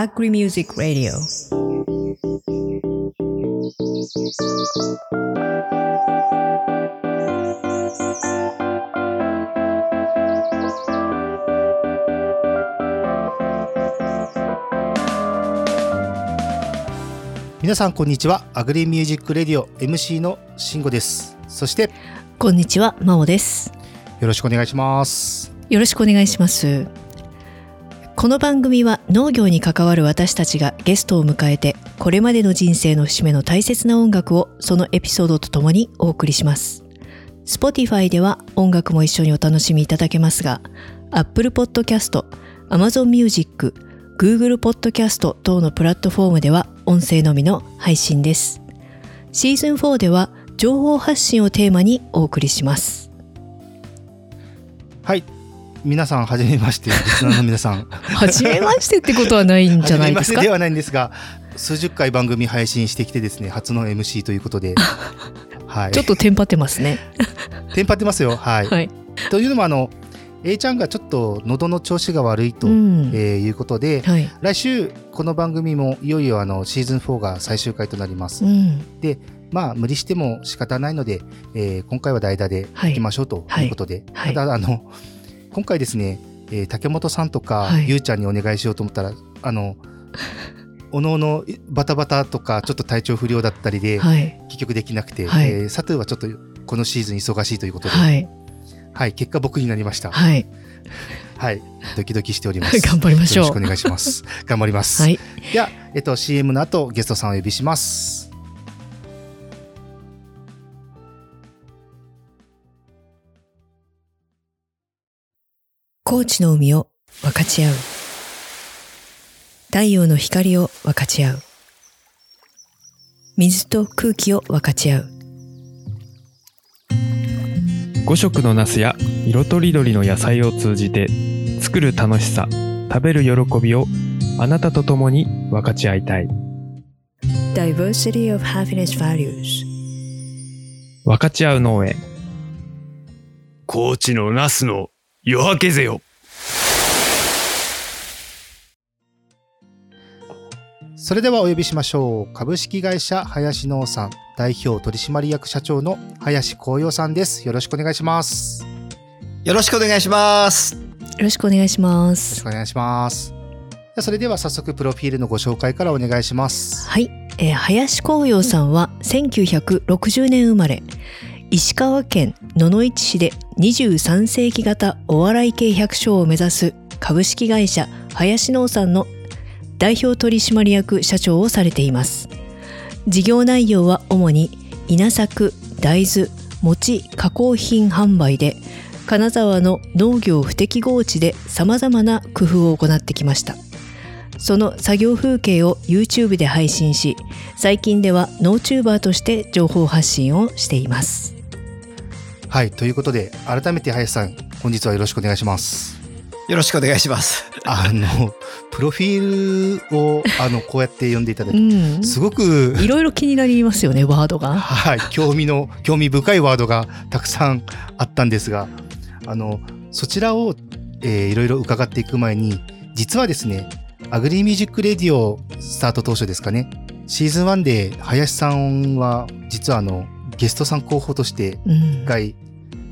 Agri Music Radio. 皆さんこんにちはアグリミュージックレディオ MC の慎吾ですそしてこんにちは真央ですよろしくお願いしますよろしくお願いしますこの番組は農業に関わる私たちがゲストを迎えてこれまでの人生の節目の大切な音楽をそのエピソードとともにお送りします。Spotify では音楽も一緒にお楽しみいただけますが Apple Podcast、Amazon Music、Google Podcast 等のプラットフォームでは音声のみの配信です。シーズン4では情報発信をテーマにお送りします。はい。皆さんはじめましてリスナーの皆さん。初めましてってことはないんじゃないですか？ではないんですが数十回番組配信してきてですね初の MC ということで。はい。ちょっとテンパってますね。テンパってますよ。はい、はい。というのもあの A ちゃんがちょっと喉の調子が悪いと、うん。えーいうことで、はい。来週この番組もいよいよあのシーズン4が最終回となります、うん。まあ無理しても仕方ないので、えー今回は代打ではいいきましょうということで、はい。ただあの今回ですね、えー竹本さんとか、はいゆうちゃんにお願いしようと思ったらあの おのおのバタバタとかちょっと体調不良だったりで、はい結局できなくて、はいえー佐藤はちょっとこのシーズン忙しいということで、はいはい結果僕になりました。はいはい、ドキドキしております。頑張りましょうよろしくお願いします。頑張ります。はいでは、えっと、CM の後、ゲストさんをお呼びします。高知の海を分かち合う。太陽の光を分かち合う。水と空気を分かち合う。5色のナスや色とりどりの野菜を通じて作る楽しさ食べる喜びをあなたと共に分かち合いたい。Diversity of Happiness Values. 分かち合う農園。高知のナスの夜明けぜよそれではお呼びしましょう。株式会社林農産代表取締役社長の林光陽さんです。よろしくお願いします。よよろしくお願いします。よろしくお願いしまろすしくお願いします。それでは早速プロフィールのご紹介からお願いします。はい、えー林光陽さんは1960年生まれ石川県野々市市で23世紀型お笑い系百姓を目指す株式会社林農産の代表取締役社長をされています。事業内容は主に稲作大豆餅加工品販売で金沢の農業不適合地でさまざまな工夫を行ってきました。その作業風景を YouTube で配信し最近ではノーチューバーとして情報発信をしていますはい、ということで、改めて林さん、本日はよろしくお願いします。よろしくお願いします。あの、プロフィールを、あの、こうやって読んでいただき、うんすごく、いろいろ気になりますよねワードがはい、興味の、興味深いワードがたくさんあったんですが、あの、そちらを、えーいろいろ伺っていく前に、実はですね、アグリーミュージックレディオスタート当初ですかね、シーズン1で林さんは、実はあの、ゲストさん候補としてうん一回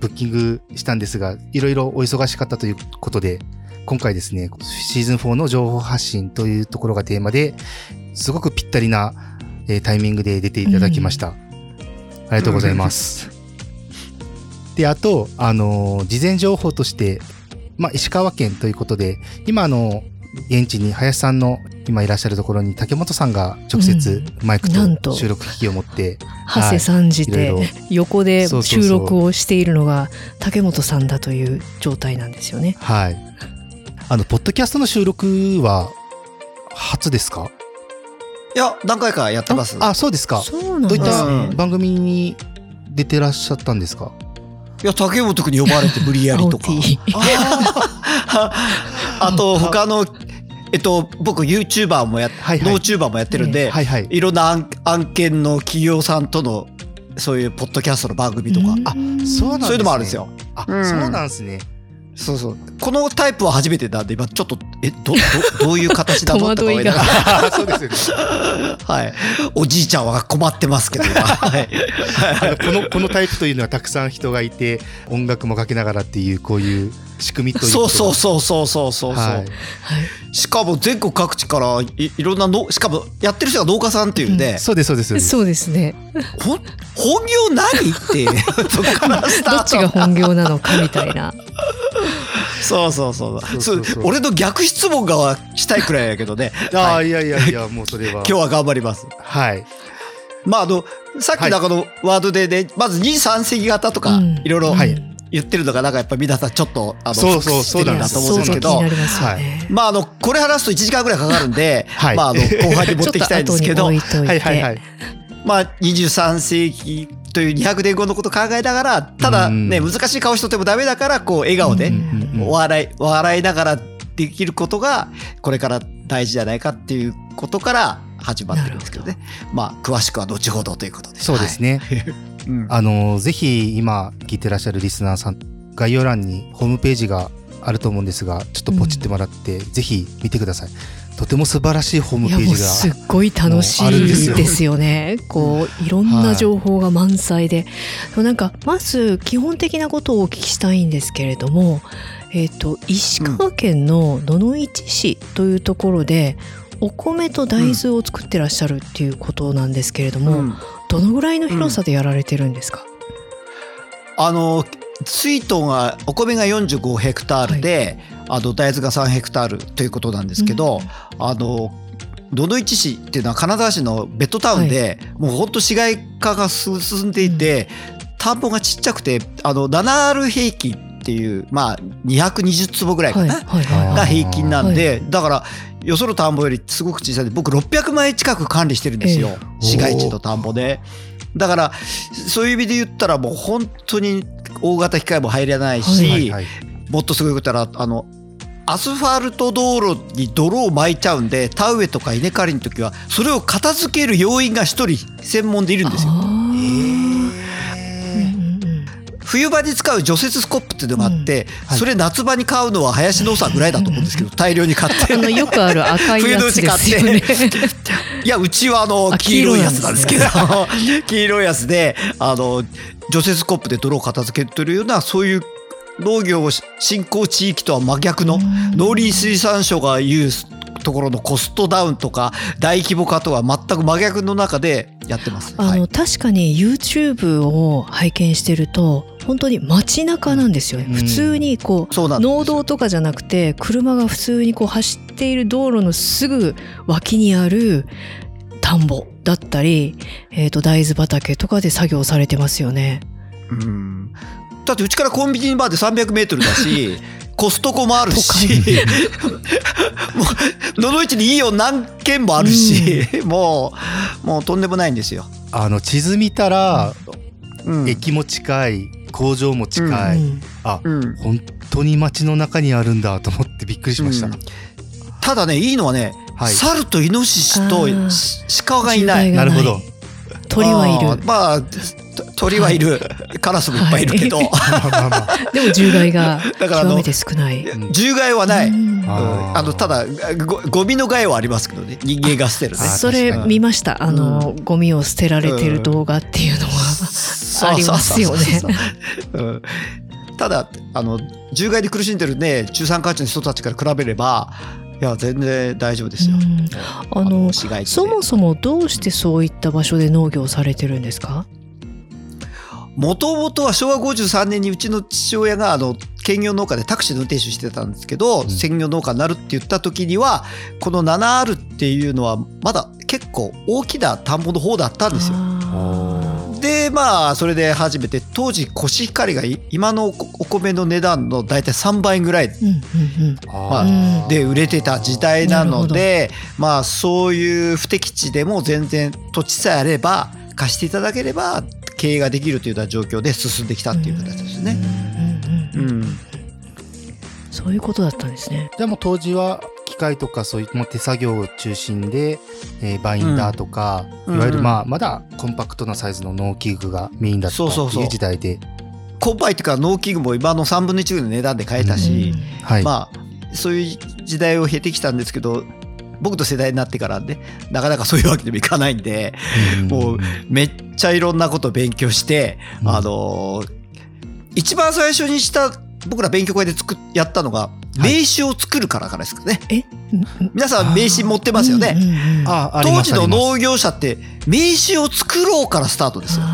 ブッキングしたんですが、いろいろお忙しかったということで、今回ですね、シーズン4の情報発信というところがテーマで、すごくぴったりな、えータイミングで出ていただきました。ありがとうございます。で、あと、あのー事前情報として、まあ、石川県ということで、今、あの、現地に林さんの今いらっしゃるところに竹本さんが直接マイクなんと。と収録機器を持って、長谷さんじていろいろ。横で収録をしているのが竹本さんだという状態なんですよね。はい。あの、ポッドキャストの収録は初ですか？いや、何回かやってます。あ、そうですか。そうなんどういった番組に出てらっしゃったんですか？いや、竹本君に呼ばれて無理やりとか。あと、他の、えっと、僕 YouTuber もやっ、はいはいノーチューバーもやってるんで、はいはい。いろんな案案件の企業さんとのそういうポッドキャストの番組とか、あそうなんねそういうのもあるんですよ。あ、うんそうなんですね。そうそう。このタイプは初めてなんで、今ちょっと、え、ど、ど、どういう形だのとか 思なが そうですよね。らはい。おじいちゃんは困ってますけど、今。はい。あのこのこのタイプというのはたくさん人がいて音楽もかけながらっていうこういう仕組みというそうそううそうそうそうそう。はい。はいしかも全国各地からいいろんなの、しかもやってる人が農家さんっていうんで、そうですそうですそうです。そうですね。ほん本業何って、そこからスタート。どっちが本業なのかみたいな。そうそうそう。そうそうそう。そう俺の逆質問がしたいくらいやけどね。ああ、はい。い、やいやいやもうそれは。今日は頑張ります。はい。まああのさっきのあのワードでね、まず二三席型とかうん。いろいろはい言ってるのがなんかやっぱ皆さんちょっとあのそうそうしてるんだと思うんですけどね、まああのこれ話すと1時間ぐらいかかるんで、はい。まああの後半に持っていきたいんですけど はいはいはい。まあ23世紀という200年後のことを考えながらただねうん。難しい顔しとってもダメだからこう笑顔で笑い笑いながらできることがこれから大事じゃないかっていうことから始まってるんですけどね。まあ詳しくは後ほどということで。そうですね、はい。うん。あのぜひ今聞いてらっしゃるリスナーさん概要欄にホームページがあると思うんですがちょっとポチってもらって、ぜひ見てください。とても素晴らしいホームページがすっごい楽しいですよね。こういろんな情報が満載で、でもなんかまず基本的なことをお聞きしたいんですけれども、えっ、と石川県の野々市市というところで、お米と大豆を作ってらっしゃるっていうことなんですけれども、うん。どのぐらいの広さでやられてるんですか？あの水筒がお米が45ヘクタールで、あの大豆が3ヘクタールということなんですけど、あの野々市市っていうのは金沢市のベッドタウンで、もうほんと市街化が進んでいて、田んぼがちっちゃくてあの 7R 平均っていうまあ220坪ぐらいかな、はい。はい。はい。がはい。平均なんで、だからよその田んぼよりすごく小さいんで僕600枚近く管理してるんですよ、え市街地の田んぼで。だからそういう意味で言ったらもう本当に大型機械も入れないし、ははいはいもっとすごいことはあのアスファルト道路に泥を巻いちゃうんで田植えとか稲刈りの時はそれを片付ける要員が一人専門でいるんですよ。冬場に使う除雪スコップっていうのがあって、はい。それ夏場に買うのは林農さんぐらいだと思うんですけど 大量に買って。よくある赤いやつですよね。いやうちはあのあ黄色いやつなんですけど黄色いやつで あの除雪スコップで泥を片付けてるようなそういう農業を振興地域とは真逆の農林水産省が言うところのコストダウンとか大規模化とは全く真逆の中でやってます。あの、はい。確かに YouTube を拝見してると本当に街中なんですよね、うん。普通にこう農道とかじゃなくて車が普通にこう走っている道路のすぐ脇にある田んぼだったり、えー、と大豆畑とかで作業されてますよね。うん。だってうちからコンビニまで300メートルだし コストコもあるしもう野々市にいいよ何軒もあるし、もうもうとんでもないんですよ。あの地図見たら、うん。駅も近い工場も近い、うん。あうん。本当に街の中にあるんだと思ってびっくりしました、うん。ただねいいのはね、はい。猿とイノシシと鹿がいない。なるほど。鳥はいる。まあと鳥はいる、カラスもいっぱいいるけど、でも獣害がだからあの極めて少ない。うん。獣害はない。あのただごゴミの害はありますけどね。人間が捨てるね。あそれ見ました。あの、ゴミを捨てられてる動画っていうのは、ありますよね。ただあの獣害で苦しんでるね中産階級の人たちから比べればいや全然大丈夫ですよ。うん。あの市街地でそもそもどうしてそういった場所で農業をされてるんですか？もともとは昭和53年にうちの父親があの兼業農家でタクシーの運転手してたんですけど、ん。専業農家になるって言った時にはこの 7R っていうのはまだ結構大きな田んぼの方だったんですよ。あでまあそれで初めて当時コシヒカリがい今のお米の値段の大体3倍ぐらいまあうんで売れてた時代なのでまあそういう不適地でも全然土地さえあれば貸していただければ経営ができるというような状況で進んできたっていう形ですね。うんうんうんうん、そういうことだったんですね。じゃあもう当時は機械とかそういうもう手作業を中心で、えーバインダーとか、うん。いわゆるうん。まあまだコンパクトなサイズの農機具がメインだったそうそうそう。っていう時代で、コンパイっていうか農機具も今の3分の1ぐらいの値段で買えたし、はい。まあそういう時代を経てきたんですけど僕と世代になってからねなかなかそういうわけにもいかないんでうん。もうめっちゃいろんなこと勉強して、うん。あのー一番最初にした僕ら勉強会で作っやったのが名刺を作るからからですかね、皆さん名刺持ってますよね、当時の農業者って名刺を作ろうからスタートですよ。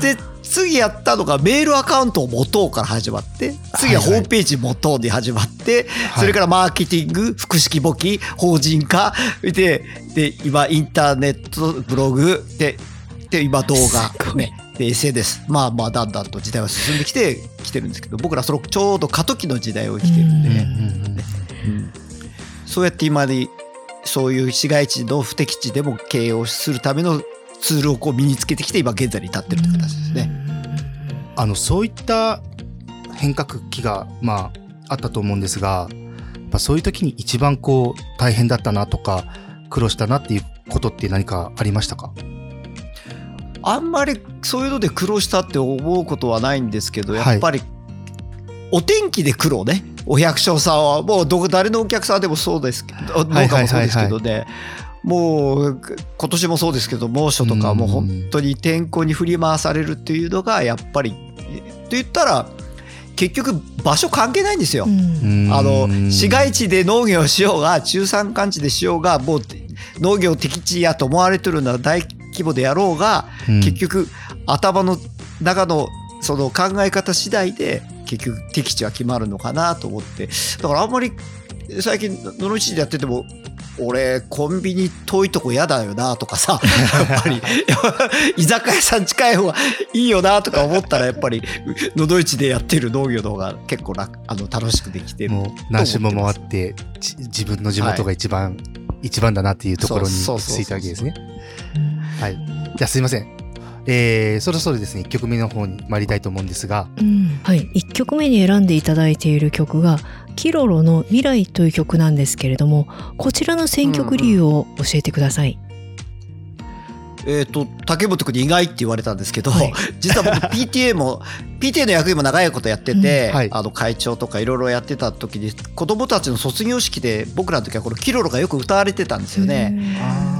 で次やったのがメールアカウントを持とうから始まって次はホームページ持とうで始まってそれからマーケティング複式簿記法人化でで今インターネットブログでで今動す画ねで SNS まあまあだんだんと時代は進んできてきてるんですけど僕らそのちょうど過渡期の時代を生きてるんでそうやって今にそういう市街地の不適地でも経営をするためのツールをこう身につけてきて今現在に至ってるって形ですね。あの、そういった変革期が、まあ、あったと思うんですが、やっぱそういう時に一番こう、大変だったなとか、苦労したなっていうことって何かありましたか？あんまりそういうので苦労したって思うことはないんですけどはい。やっぱりお天気で苦労ね。お百姓さんはもうどこ誰のお客さんでもそうですけど農家もそうですけどねもう今年もそうですけど猛暑とかうんもう本当に天候に振り回されるっていうのがやっぱりって言ったら結局場所関係ないんですよ。あの市街地で農業をしようが中山間地でしようがもう農業適地やと思われてるのは大規模でやろうが、結局頭の中のその考え方次第で結局適地は決まるのかなと思って。だからあんまり最近野々市でやってても俺コンビニ遠いとこ嫌だよなとかさやっぱり 居酒屋さん近い方がいいよなとか思ったらやっぱり野々市でやってる農業の方が結構楽あの楽しくできてるもう何周も回ってち自分の地元が一番、一番だなっていうところにそうそうそうそうついたわけですね。はい。じゃあすいません。えー、そろそろですね、1曲目の方に参りたいと思うんですが、うん。はい、1曲目に選んでいただいている曲が「キロロの未来」という曲なんですけれどもこちらの選曲理由を教えてください。えっ、と竹本君に意外って言われたんですけど、はい 実は僕 PTA も PTA の役員も長いことやってて、うんはいあの会長とかいろいろやってた時に子供たちの卒業式で僕らの時はこのキロロがよく歌われてたんですよね。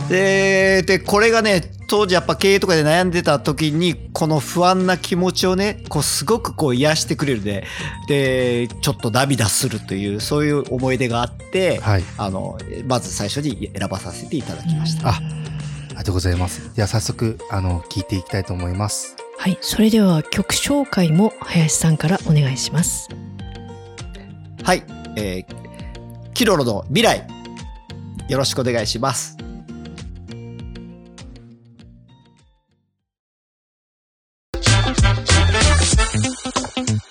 ででこれがね当時やっぱ経営とかで悩んでた時にこの不安な気持ちをねこうすごくこう癒してくれるででちょっと涙するというそういう思い出があって、はい。あのまず最初に選ばさせていただきました。あありがとうございます。では早速、あの、聞いていきたいと思います。はい、それでは曲紹介も林さんからお願いします。はい、えーキロロの未来よろしくお願いします。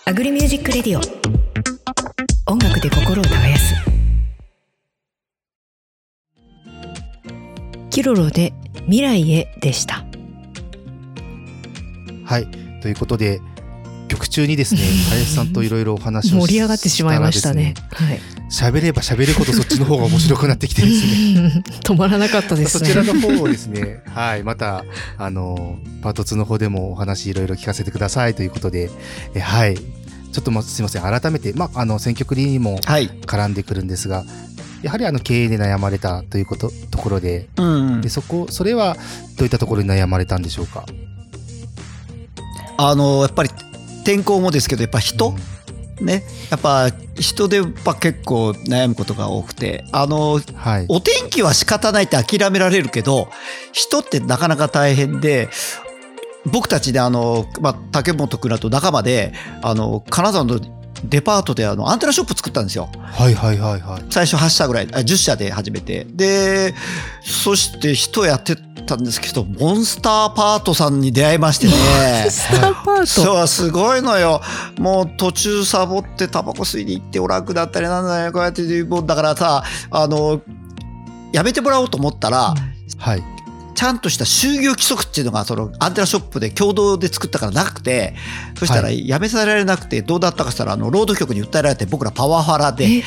アグリミュージックレディオ音楽で心を耕す Kiroroで未来へでした。はい。ということで、曲中にですね、林さんといろいろお話を盛り上がってしまいましたね。はい。喋れば喋るほどそっちの方が面白くなってきてですね。止まらなかったですね。そちらの方をですね、はい、また、あの、パート2の方でもお話いろいろ聞かせてくださいということで、えはい。ちょっとま、すいません、改めて、まあ、あの、選曲理にもはい、絡んでくるんですが、やはりあの、経営で悩まれたということ、ところで、うん。で、そこ、それはどういったところに悩まれたんでしょうか？あのやっぱり天候もですけどやっぱ人、ね？やっぱ人でやっぱ結構悩むことが多くて。あのはい。お天気は仕方ないって諦められるけど人ってなかなか大変で僕たちであの、まあ、竹本君らと仲間であの金沢のデパートであのアンテナショップ作ったんですよ。はいはいはいはい。最初8社ぐらいあ10社で始めてでそして人やってたんですけどモンスターパートさんに出会いましてねスターパートそうすごいのよもう途中サボってタバコ吸いに行っておらんくなったりなんだよこうやってもうだからさあのやめてもらおうと思ったら、はい。ちゃんとした就業規則っていうのがそのアンテナショップで共同で作ったからなくてそしたらはやめさせられなくてどうだったかしたらあの労働局に訴えられて僕らパワハラでえ？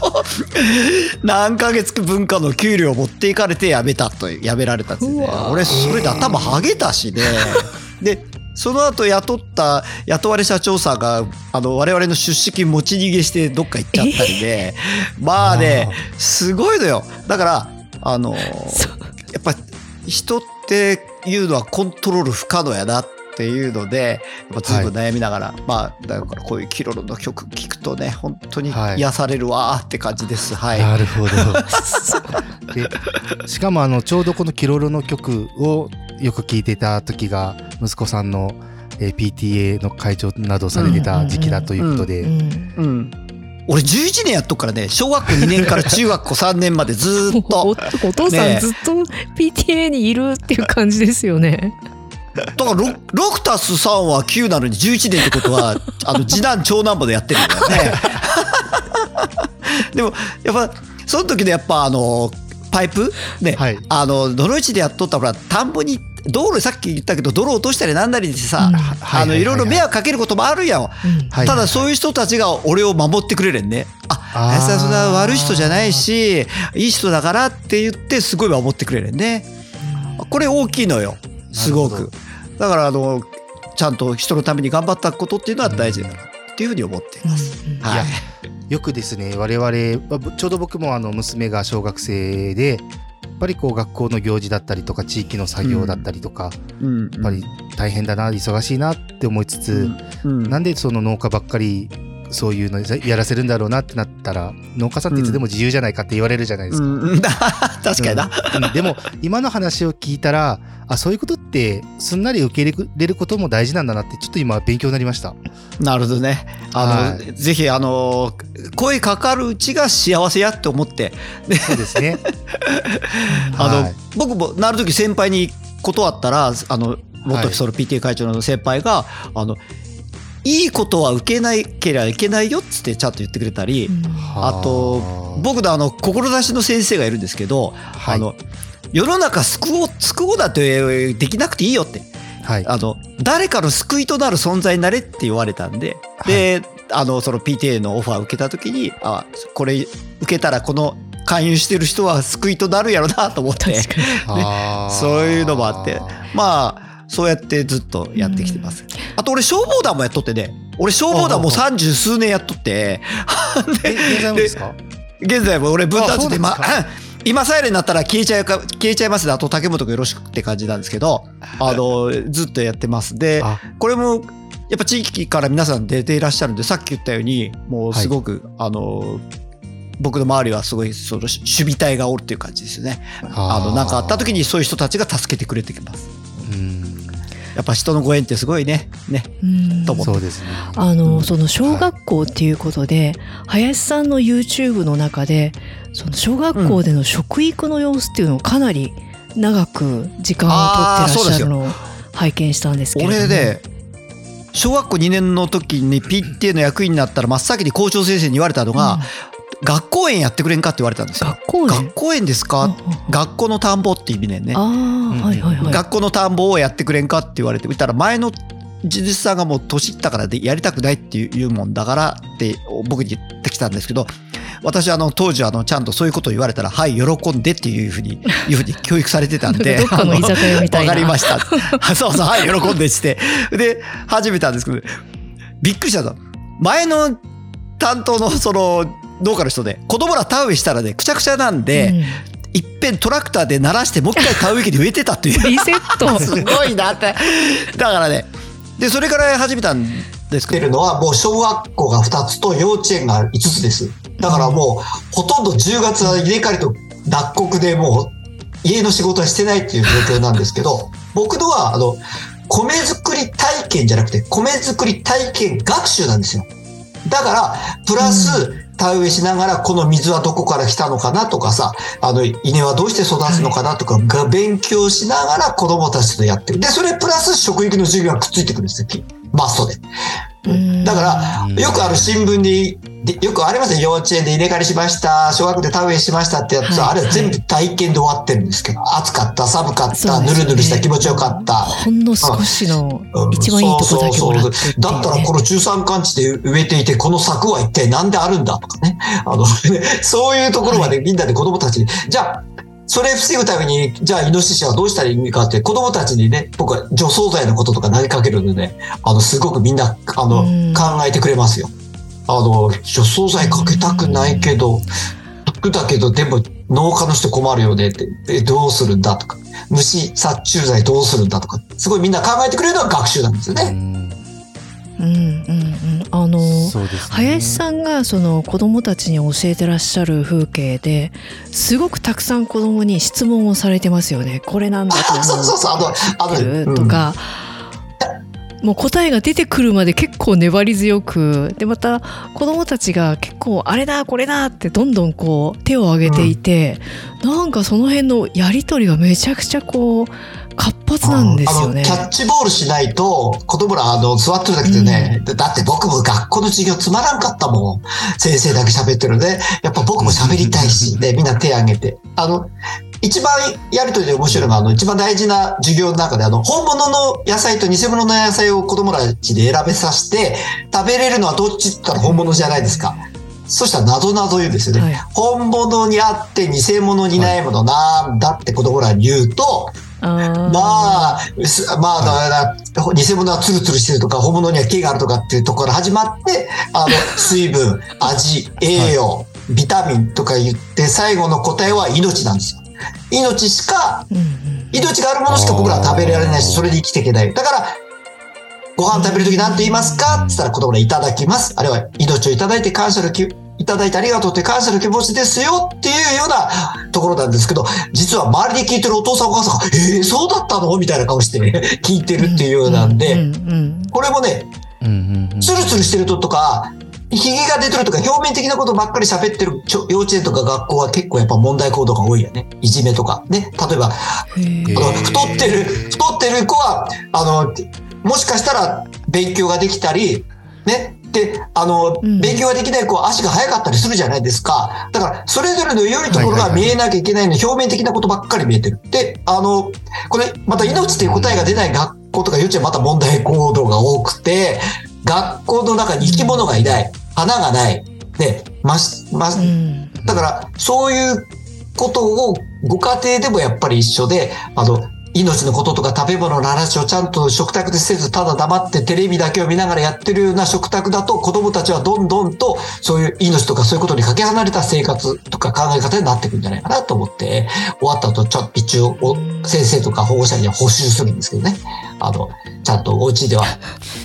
何ヶ月分かの給料を持っていかれて辞めたと辞められたんですよね。俺それで頭はげたしね。でその後雇った雇われ社長さんがあの我々の出資金持ち逃げしてどっか行っちゃったりでまあねすごいのよ。だからあのそうやっぱ人っていうのはコントロール不可能やなっていうのでやっぱずいぶん悩みながら、まあだからこういうキロロの曲聴くとね本当にはい。癒されるわーって感じです。はい、なるほど。でしかもあのちょうどこのキロロの曲をよく聴いていた時が息子さんの、えー PTA の会長などをされてた時期だということで、俺11年やっとくからね小学校2年から中学校3年までずーっ おとお父さねんずっと PTA にいるっていう感じですよね。だから 6, 6たす3は9なのに11年ってことはあの次男長男までやってるんだよね。でもやっぱその時のやっぱあのパイプ？ね、はいあのどの位置でやっとったらほら田んぼに道路さっき言ったけど泥落としたりなんだりしてさ、うんあのいろいろ迷惑かけることもあるやん。ただそういう人たちが俺を守ってくれるんね。あ、林さんそんな悪い人じゃないし、いい人だからって言ってすごい守ってくれるんね。これ大きいのよ。すごく。だからあの、ちゃんと人のために頑張ったことっていうのは大事だなっていうふうに思っています。うんはいよくですね我々まあちょうど僕もあの娘が小学生でやっぱりこう学校の行事だったりとか地域の作業だったりとか、うん。やっぱり大変だな忙しいなって思いつつ、うん、なんでその農家ばっかりそういうのやらせるんだろうなってなったら農家さんっていつでも自由じゃないかって言われるじゃないですか。うんうん 確かにな。うんうんでも今の話を聞いたらあそういうことってすんなり受け入れることも大事なんだなってちょっと今勉強になりました。なるほどね。あの、はいぜひあの、声かかるうちが幸せやって思って、そうですね。あの、はい僕もなる時先輩に断ったらあの元その PTA 会長の先輩が、あのいいことは受けなければいけないよっつってちゃんと言ってくれたり、あと僕のあの志の先生がいるんですけど、はい。あの世の中救おう救おうだってできなくていいよって。はい。あの誰かの救いとなる存在になれって言われたんで、であのその PTA のオファーを受けた時にあこれ受けたらこの勧誘してる人は救いとなるやろなと思って。確かに。あー。そういうのもあって。まあそうやってずっとやってきてます。あと俺消防団もやっとってね。俺消防団もう三十数年やっとって。え 現在もですか？現在も俺分担して今今サイレンになったら消えちゃうか消えちゃいます。ねあと竹本がよろしくって感じなんですけどあのずっとやってます。であ。これもやっぱ地域から皆さん出ていらっしゃるんでさっき言ったようにもうすごく、あの僕の周りはすごいその守備隊がおるっていう感じですよね。あのなんかあった時にそういう人たちが助けてくれてきます。うんやっぱ人のご縁ってすごいね。ね。うん。と思って。そうですね。あのその小学校っていうことで、林さんの YouTube の中でその小学校での食育の様子っていうのをかなり長く時間を取ってらっしゃるのを拝見したんですけれども。俺で小学校2年の時に PTA の役員になったら真っ先に校長先生に言われたのが、学校園やってくれんかって言われたんですよ。学校園？学校園ですか？学校の田んぼって意味ね。んね。ああはいはいはい。学校の田んぼをやってくれんかって言われて言ったら前の地主さんがもう年いったからでやりたくないっていうもんだからって僕に言ってきたんですけど私はあの当時あのちゃんとそういうことを言われたらはい喜んでっていうふうにいうふうに教育されてたんでなんかりました。そうそうはい喜んでして。で始めたんですけどびっくりしたの。前の担当のその農家の人で子供ら田植えしたらねくちゃくちゃなんで、うんいっぺんトラクターで鳴らしてもう一回田植え機で植えてたっていうリセット すごいなって。だからね。で、それから始めたんですけど。てるのはもう小学校が2つと幼稚園が5つです。だからもうほとんど10月は入れ替えと脱穀でもう家の仕事はしてないっていう状況なんですけど、僕のはあの米作り体験じゃなくて米作り体験学習なんですよ。だから、プラス、田植えしながら、この水はどこから来たのかなとかさ、あの、稲はどうして育つのかなとかが勉強しながら子供たちとやってる。で、それプラス食育の授業がくっついてくるんですよ。マストで。うん。だから、うん。よくある新聞に、でよくありますね。幼稚園で稲刈りしました。小学で田植えしましたってやつは、はい。あれは全部体験で終わってるんですけど、暑かった、寒かった、ね。ぬるぬるした気持ちよかった。ほんの少しのうん。一番いいとこだけもらっね。だったらこの中山間地で植えていて、この柵は一体何であるんだとかね。あの、そういうところまでみんなで子供たちに、じゃあ、それ防ぐために、じゃあイノシシはどうしたらいいかって、子供たちにね、僕は除草剤のこととか投げかけるのでね、あの、すごくみんな、あの、うん。考えてくれますよ。あの、除草剤かけたくないけど、だけど、でも農家の人困るよねって、えどうするんだとか、虫殺虫剤どうするんだとか、すごいみんな考えてくれるのが学習なんですよね。うんうんうんうん。あの、ね。林さんがその子供たちに教えてらっしゃる風景ですごくたくさん子供に質問をされてますよね。これなんだと思 う。そうそうそう、とか、もう答えが出てくるまで結構粘り強くでまた子供たちが結構あれだこれだってどんどんこう手を挙げていて、なんかその辺のやり取りがめちゃくちゃこう活発なんですよねキャッチボールしないと、子供ら、あの、座ってるだけでね、でだって僕も学校の授業つまらんかったもん。先生だけ喋ってるね。やっぱ僕も喋りたいし、で、みんな手挙げて。あの、一番やりとりで面白いのが、あの、一番大事な授業の中で、あの、本物の野菜と偽物の野菜を子供たちで選べさせて、食べれるのはどっちって言ったら本物じゃないですか。そしたら、なぞなぞ言うんですよね。はい本物にあって偽物にないものなんだって子供らに言うと、あーまあ、すまあ、だから、偽物はツルツルしてるとか、本物には毛があるとかっていうところから始まって、あの、水分、味、栄養、ビタミンとか言って、最後の答えは命なんですよ。命しか、うんうん命があるものしか僕らは食べられないし、それで生きていけない。だから、ご飯食べるとき何て言いますか？って言ったら子供らいただきます。あるいは命をいただいて感謝の気、いただいてありがとうって感謝の気持ちですよっていうようなところなんですけど、実は周りで聞いてるお父さんお母さんが、えー、そうだったの？みたいな顔してね、聞いてるっていうようなんうで、これもね、ツルツルしてるととか、ひげが出てるとか、表面的なことばっかり喋ってる幼稚園とか学校は結構やっぱ問題行動が多いよね。いじめとか。ね。例えば、太ってる、太ってる子は、あの、もしかしたら勉強ができたり、ね。で、あの、うん勉強ができない子は足が速かったりするじゃないですか。だから、それぞれの良いところが見えなきゃいけないのに、表面的なことばっかり見えてる。で、あの、これ、また命っていう答えが出ない学校とか幼稚園また問題行動が多くて、学校の中に生き物がいない。花がない。で、まし、まし、うんだから、そういうことをご家庭でもやっぱり一緒で、あの、命のこととか食べ物の話をちゃんと食卓でせず、ただ黙ってテレビだけを見ながらやってるような食卓だと、子供たちはどんどんと、そういう命とかそういうことにかけ離れた生活とか考え方になっていくんじゃないかなと思って、終わった後、ちょっと一応、お先生とか保護者には補習するんですけどね。あの、ちゃんとお家では、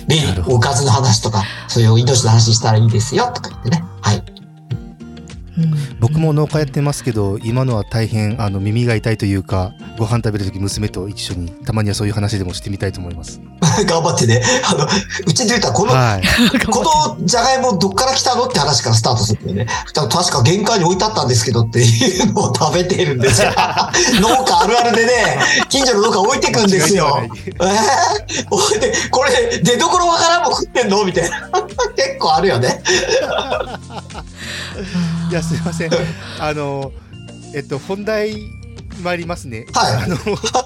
ベリー、おかずの話とか、そういう命の話したらいいですよ、とか言ってね。はい。うん僕も農家やってますけど今のは大変あの耳が痛いというかご飯食べる時娘と一緒にたまにはそういう話でもしてみたいと思います。頑張ってね。あの、うちで言ったら、この、はい。このじゃがいもどっから来たのって話からスタートするよね。確か玄関に置いてあったんですけどっていうのを食べてるんですよ。農家あるあるでね、近所の農家置いてくんですよ。えー、置いて、これ出所わからんもん食ってんの？みたいな。結構あるよね。いやすいません。あのえっと本題参りますね。はいあの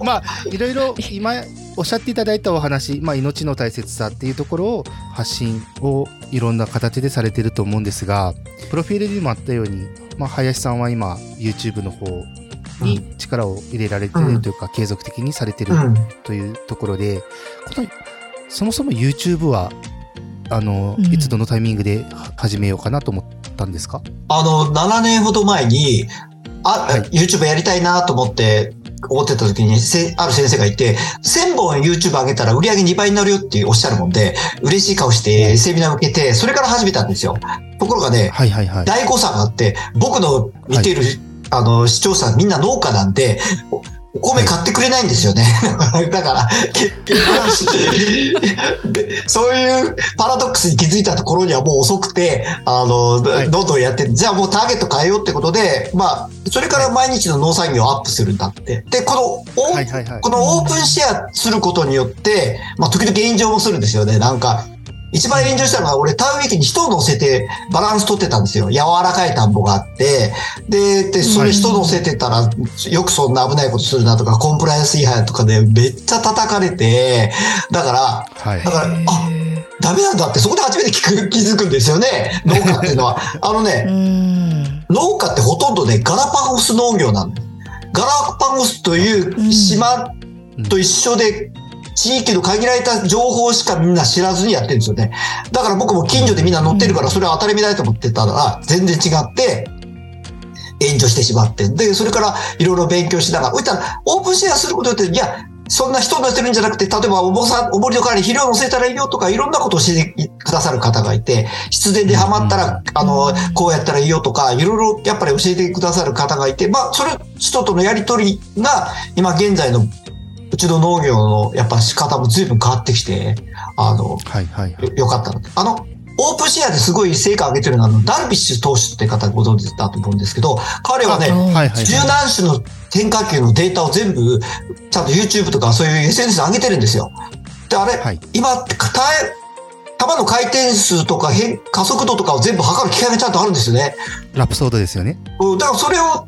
まあいろいろ今おっしゃっていただいたお話、まあ命の大切さっていうところを発信をいろんな形でされてると思うんですが、プロフィールにもあったように、まあ林さんは今 YouTube の方に力を入れられてるというか、継続的にされてるうん。というところで、このそもそも YouTube はあの、うんいつどのタイミングでは始めようかなと思ったんですか？あの、7年ほど前に、あ、はい YouTube やりたいなと思って、思ってた時に、せある先生がいて、1000本 YouTube 上げたら売り上げ2倍になるよっておっしゃるもんで、嬉しい顔してセミナー受けて、それから始めたんですよ。ところがね、はいはいはい。大誤算があって、僕の見ている、あの、視聴者みんな農家なんで、おお米買ってくれないんですよね。だから、結局、でそういうパラドックスに気づいたところにはもう遅くて、あの、はいどんどんやって、じゃあもうターゲット変えようってことで、まあ、それから毎日の農産業をアップするんだって。で、この、はいはいはいこのオープンシェアすることによって、まあ、時々炎上もするんですよね。なんか、一番炎上したのは、俺、田植え機に人を乗せてバランス取ってたんですよ。柔らかい田んぼがあって、で、で、それ人乗せてたら、よくそんな危ないことするなとか、コンプライアンス違反とかでめっちゃ叩かれて、だから、はいだ。から、あ、へダメなんだって、そこで初めて聞く気づくんですよね。農家っていうのは。あのね、ん農家ってほとんどね、ガラパゴス農業なん。ガラパゴスという島と一緒で、地域の限られた情報しかみんな知らずにやってるんですよね。だから僕も近所でみんな乗ってるから、それは当たり前だと思ってたら、全然違って、炎上してしまって。で、それからいろいろ勉強しながら、こういたらオープンシェアすることによって、いや、そんな人乗せるんじゃなくて、例えばお重さ、重りの代わりに肥料を乗せたらいいよとか、いろんなことを教えてくださる方がいて、必然でハマったら、あの、こうやったらいいよとか、いろいろやっぱり教えてくださる方がいて、まあ、それ、人とのやりとりが、今現在のうちの農業のやっぱ仕方も随分変わってきて、あの、はいはいはい。よよかったあの、オープンシェアですごい成果を上げてるのは、ダルビッシュ投手って方ご存知だと思うんですけど、彼はね、十はい。何種の変化球のデータを全部、ちゃんと YouTube とかそういう SNS で上げてるんですよ。で、あれ、はい今って、かたえ、球の回転数とか変加速度とかを全部測る機械がちゃんとあるんですよね。ラプソードですよね。うんだからそれを、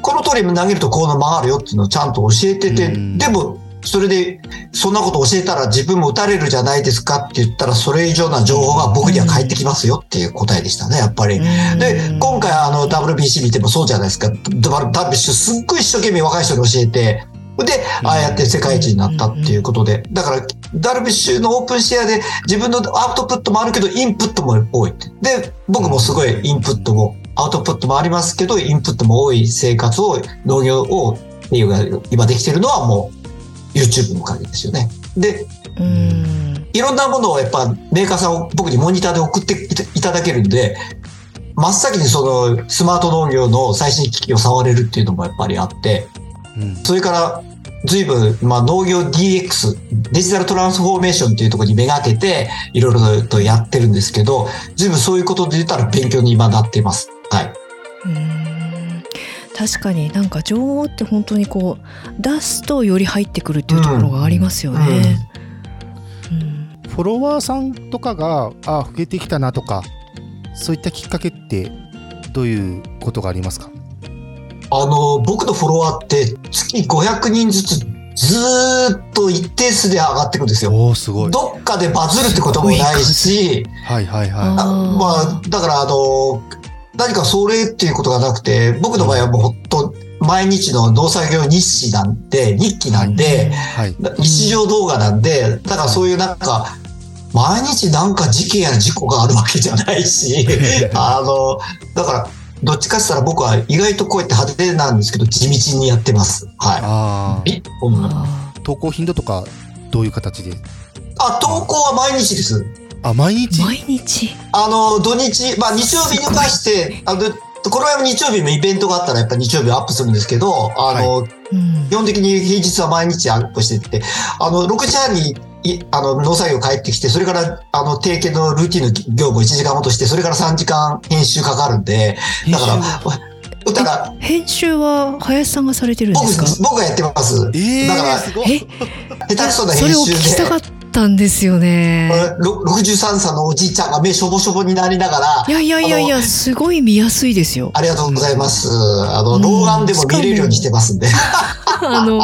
この通り投げるとこう曲がるよっていうのをちゃんと教えてて、うんでも、それで、そんなこと教えたら自分も打たれるじゃないですかって言ったら、それ以上な情報が僕には返ってきますよっていう答えでしたね、やっぱり。で、今回あの WBC 見てもそうじゃないですか。ダダルビッシュすっごい一生懸命若い人に教えて、で、ああやって世界一になったっていうことで。だから、ダルビッシュのオープンシェアで自分のアウトプットもあるけど、インプットも多い。で、僕もすごいインプットも、アウトプットもありますけど、インプットも多い生活を、農業を、っていうのが今できてるのはもう YouTube のおかげですよね。で、うんいろんなものをやっぱメーカーさんを僕にモニターで送っていただけるんで、真っ先にそのスマート農業の最新機器を触れるっていうのもやっぱりあって、うん。それから随分、まあ、農業 DX、デジタルトランスフォーメーションっていうところにめがけていろいろとやってるんですけど、随分そういうことで言ったら勉強に今なっています。はい。うん確かになんか情報って本当にこう出すとより入ってくるっていうところがありますよね。うんフォロワーさんとかが、あ、増えてきたなとか、そういったきっかけって、どういうことがありますか？あの、僕のフォロワーって月500人ずつずーっと一定数で上がっていくんですよ。おおすごい。どっかでバズるってこともないし、はいはいはああーまあ、だから、あの、何かそれっていうことがなくて、僕の場合はもうほんと、毎日の農作業日誌なんで、日記なんで、い。はい。日常動画なんで、だからそういうなんか、毎日なんか事件や事故があるわけじゃないし、あの、だから、どっちかって言ったら僕は意外とこうやって派手なんですけど、地道にやってます。はあい。投稿頻度とか、どういう形で？あ、投稿は毎日です。あ、毎日？ー毎日。あの、土日、まあ日曜日に関して、あの、この前も日曜日もイベントがあったらやっぱ日曜日アップするんですけど、あの、うん。基本的に平日は毎日アップしてって、あの、6時半に、いあの、農作業帰ってきて、それから、あの、定型のルーティンの業務を1時間ほどして、それから3時間編集かかるんで、だから、だから、編集は林さんがされてるんで僕すか、僕がやってます。ええだからすごい。え下手くそなそれを編集で聞きたか、ったんですよね。ろ63歳のおじいちゃんが目しょぼしょぼになりながらい、やいやいやいやすごい見やすいですよ。ありがとうございます。あの、うん老眼でも見れるようにしてますんで。あの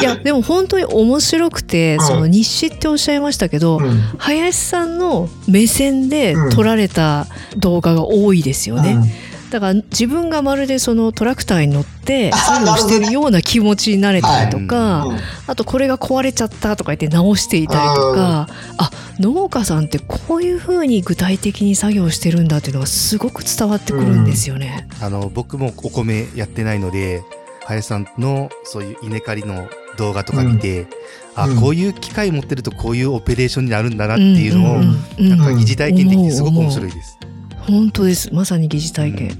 いやでも本当に面白くて、うんその日誌っておっしゃいましたけど、うん林さんの目線でうん撮られた動画が多いですよね。うんだから自分がまるでそのトラクターに乗ってあ作業してるような気持ちになれたりとか、うん。あとこれが壊れちゃったとか言って直していたりとか、あ農家さんってこういうふうに具体的に作業してるんだっていうのがすごく伝わってくるんですよね。あの、僕もお米やってないので、林さんのそういう稲刈りの動画とか見て、あ、うん。こういう機械持ってるとこういうオペレーションになるんだなっていうのを、んうんなんかうん。疑似体験できてすごく面白いです。本当ですまさに疑似体験。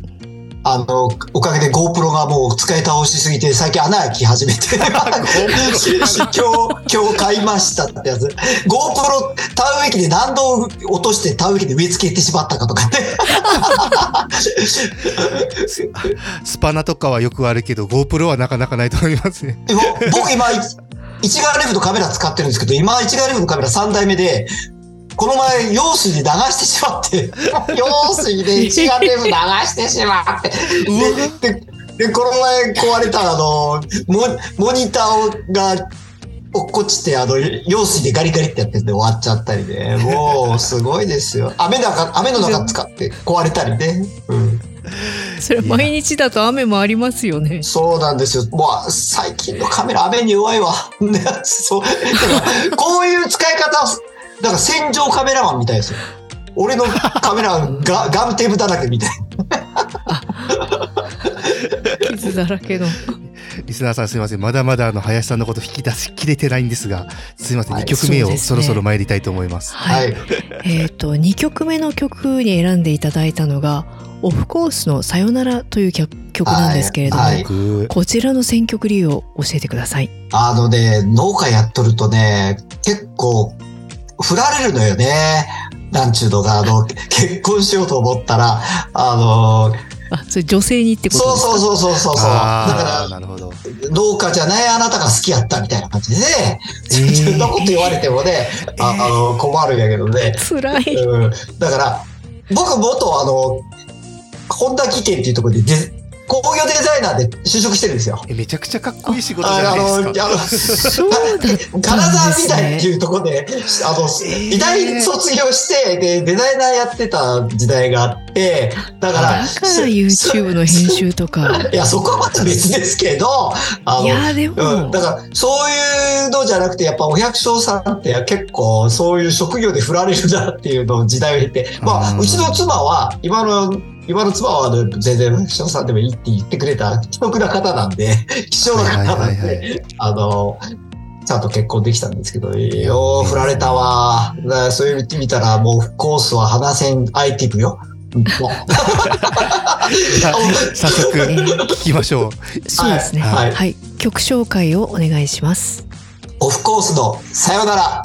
あの、おかげで GoPro がもう使い倒しすぎて、最近穴開き始めて。今日、今日買いましたってやつ。GoPro、田植え機で何度落として田植え機で植え付けてしまったかとかね。スパナとかはよくあるけど、GoPro はなかなかないと思いますね。でも僕今、一眼レフのカメラ使ってるんですけど、今一眼レフのカメラ3台目で、この前、用水で流してしまって、用水で一眼レフ流してしまって、で、で、でこの前壊れたあの、モモニターが落っこちて、あの、用水でガリガリってやってて終わっちゃったりで、もうすごいですよ。雨の中、雨の中使って壊れたりね。うん。それ毎日だと雨もありますよね。そうなんですよ。もう最近のカメラ雨に弱いわ。ね、そう。こういう使い方、だから戦場カメラマンみたいですよ。俺のカメラは ガガムテープだらけみたい傷だらけの。リスナーさんすいません。まだまだあの、林さんのこと引き出しきれてないんですが、すいません。はい2曲目をそろそろ参りたいと思います。な。は。はいい。えっ、と、2曲目の曲に選んでいただいたのが、オフコースのさよならという曲曲なんですけれども、はいはい僕こちらの選曲理由を教えてください。あのね、農家やっとるとね、結構、振られるのよね。なんちゅうのが、あの、結婚しようと思ったら、あの、あ、それ女性にってことそうですか？そうそうそうそうそう。だかなるほど。ら、農家じゃないあなたが好きやったみたいな感じでね、えーそんなこと言われてもね、ああの、困るんやけどね。辛い。うん、だから、僕元あの、本田技研っていうところでデ工業デザイナーで就職してるんですよ。えめちゃくちゃかっこいい仕事じあゃないですか。あの、そうだったんですね。金沢美大っていうところで、あの、ー美大卒業して、で、デザイナーやってた時代があって、だから、だから YouTube の編集とか。いや、そこはまた別ですけど、あの、いや、でも、うん、だから、そういうのじゃなくて、やっぱお百姓さんって結構そういう職業で振られるなっていうのを時代を経て、まあ、うんうちの妻は、今の、今の妻はあの全然お百姓さんでもいいって言ってくれた、既得な方なんで、希少な方なんはいはいはいで、あの、ちゃんと結婚できたんですけど、よう振られたわ。だからそういう意味見たら、オフコースは離せんアイテムよ。早速聞きましょう。そうですね。はいはい。曲紹介をお願いします。オフコースのさよなら。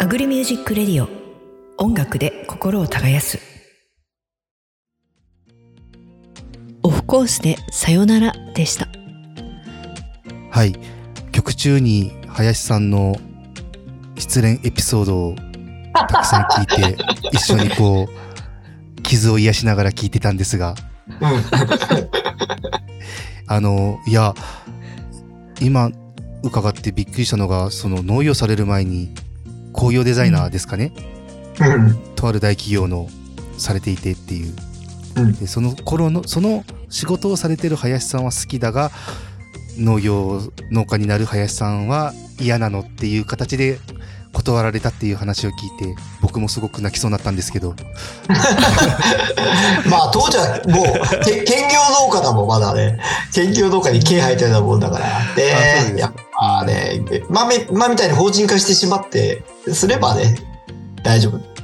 アグリミュージックレディオ。音楽で心を耕す。オフコースでさよならでした。はい。曲中に林さんの失恋エピソードを たくさん聞いて、一緒にこう、傷を癒しながら聞いてたんですが、うん。あの、いや、今伺ってびっくりしたのが、その農業される前に工業デザイナーですかね、うん。とある大企業のされていてっていう。うんでその頃の、その仕事をされてる林さんは好きだが、農業農家になる林さんは嫌なのっていう形で断られたっていう話を聞いて、僕もすごく泣きそうになったんですけど、まあ当時はもう、け兼業農家だもん、まだね。兼業農家に毛生えてるようなもんだから。でやっぱね、豆、まみたいに法人化してしまって、すればね、大丈夫。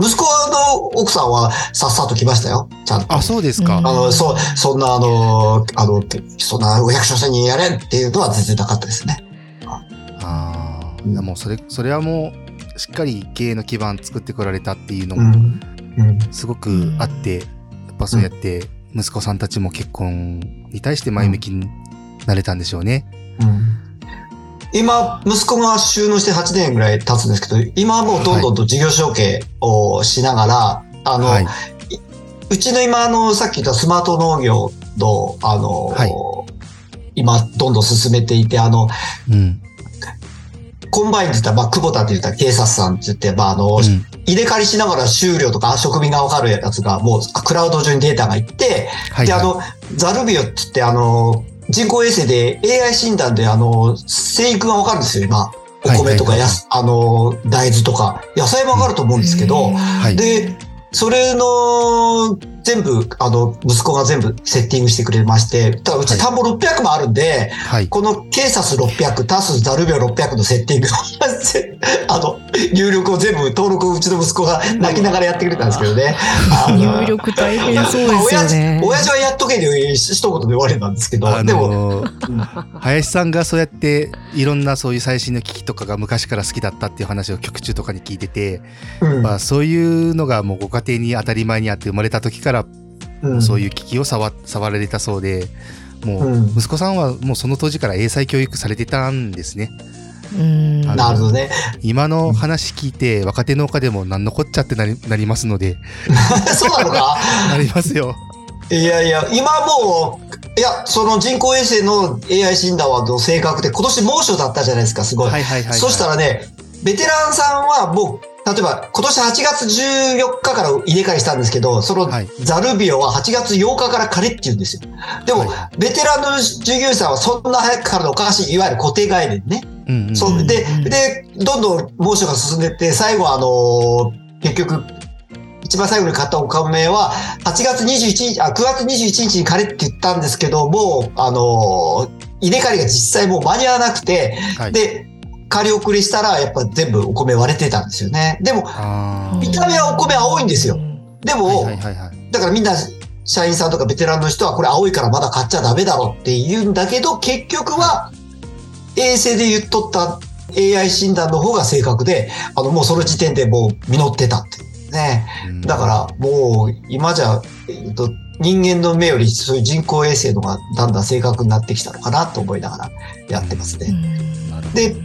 息子の奥さんはさっさと来ましたよ、ちゃんと。あ、そうですか。うんあの、そう、そんな、あの、あの、そんなお百姓さんにやれんっていうのは全然なかったですね。ああ、うんいやもうそれ、それはもう、しっかり経営の基盤作ってこられたっていうのもうん。うん。すごくあって、やっぱそうやって息子さんたちも結婚に対して前向きになれたんでしょうね。うん今、息子が就農して8年ぐらい経つんですけど、今はもうどんどんと事業承継をしながら、あの、はい。うちの今、あの、さっき言ったスマート農業の、あの、はい今、どんどん進めていて、あの、うん。コンバインって言ったら、まあ、クボタって言ったら KSAS って言って、まあ、あの、うん入れ替りしながら収量とか食味がわかるやつが、もうクラウド上にデータがいって、はい、で、あはの、ザルビオって言って、あの、人工衛星で AI 診断で、あの、生育がわかるんですよ、今。お米とかやす、あの、大豆とか、野菜もわかると思うんですけど、い。はい。で、それの、全部、あの、息子が全部セッティングしてくれまして、ただうち田んぼ600もあるんで、はい。このケーサス600、タスザルビオ600のセッティングを あの、入力を全部登録をうちの息子が泣きながらやってくれたんですけどね。入力大変そうですよね。親父はやっとけで一言で言われたんですけど、あでも、のー林さんがそうやっていろんなそういう最新の機器とかが昔から好きだったっていう話を曲中とかに聞いてて、うんまあ、そういうのがもうご家庭に当たり前にあって生まれた時からうんそういう機器を触触られたそうでもう息子さんはもうその当時から英才教育されてたんですね。うん。なるほどね。今の話聞いて若手農家でも何のこっちゃってなりなりますので そうなのか？なりますよ。いやいや、今もう、いや、その人工衛星の AI 診断はの正確で、今年猛暑だったじゃないですか、すごい。はいはいはい、はい。そしたらね、ベテランさんはもう、例えば今年8月14日から入れ替えしたんですけど、そのはい。ザルビオは8月8日から借りって言うんですよ。でも、はベテランの従業員さんはそんな早くからのおかしい、いわゆる固定概念ね。うんうんそうでうん、で、どんどん猛暑が進んでって、最後あのー結局、一番最後に買ったお米は、8月21日、あ、9月21日に借りって言ったんですけど、もう、あのー入れ替えが実際もう間に合わなくて、はい。で、借り送りしたら、やっぱ全部お米割れてたんですよね。でも、あ見た目はお米青いんですよ。でも、ーはいはいはいはい。だからみんな、社員さんとかベテランの人はこれ青いからまだ買っちゃダメだろって言うんだけど、結局は衛星で言っとった AI 診断の方が正確で、あのもうその時点でもう実ってたっていうね。うんだからもう今じゃ、えっと、人間の目よりそういう人工衛星のがだんだん正確になってきたのかなと思いながらやってますね。で、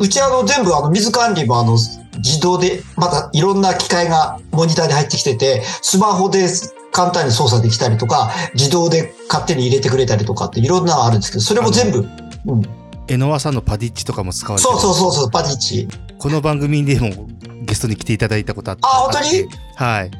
うちあの全部あの水管理もあの自動で、またいろんな機械がモニターで入ってきてて、スマホで簡単に操作できたりとか、自動で勝手に入れてくれたりとかっていろんなのあるんですけど、それも全部、うん、エノワさんのパディッチとかも使われてそうそうそうそう、パディッチ。この番組でもゲストに来ていただいたことあって。あ本当に？はい。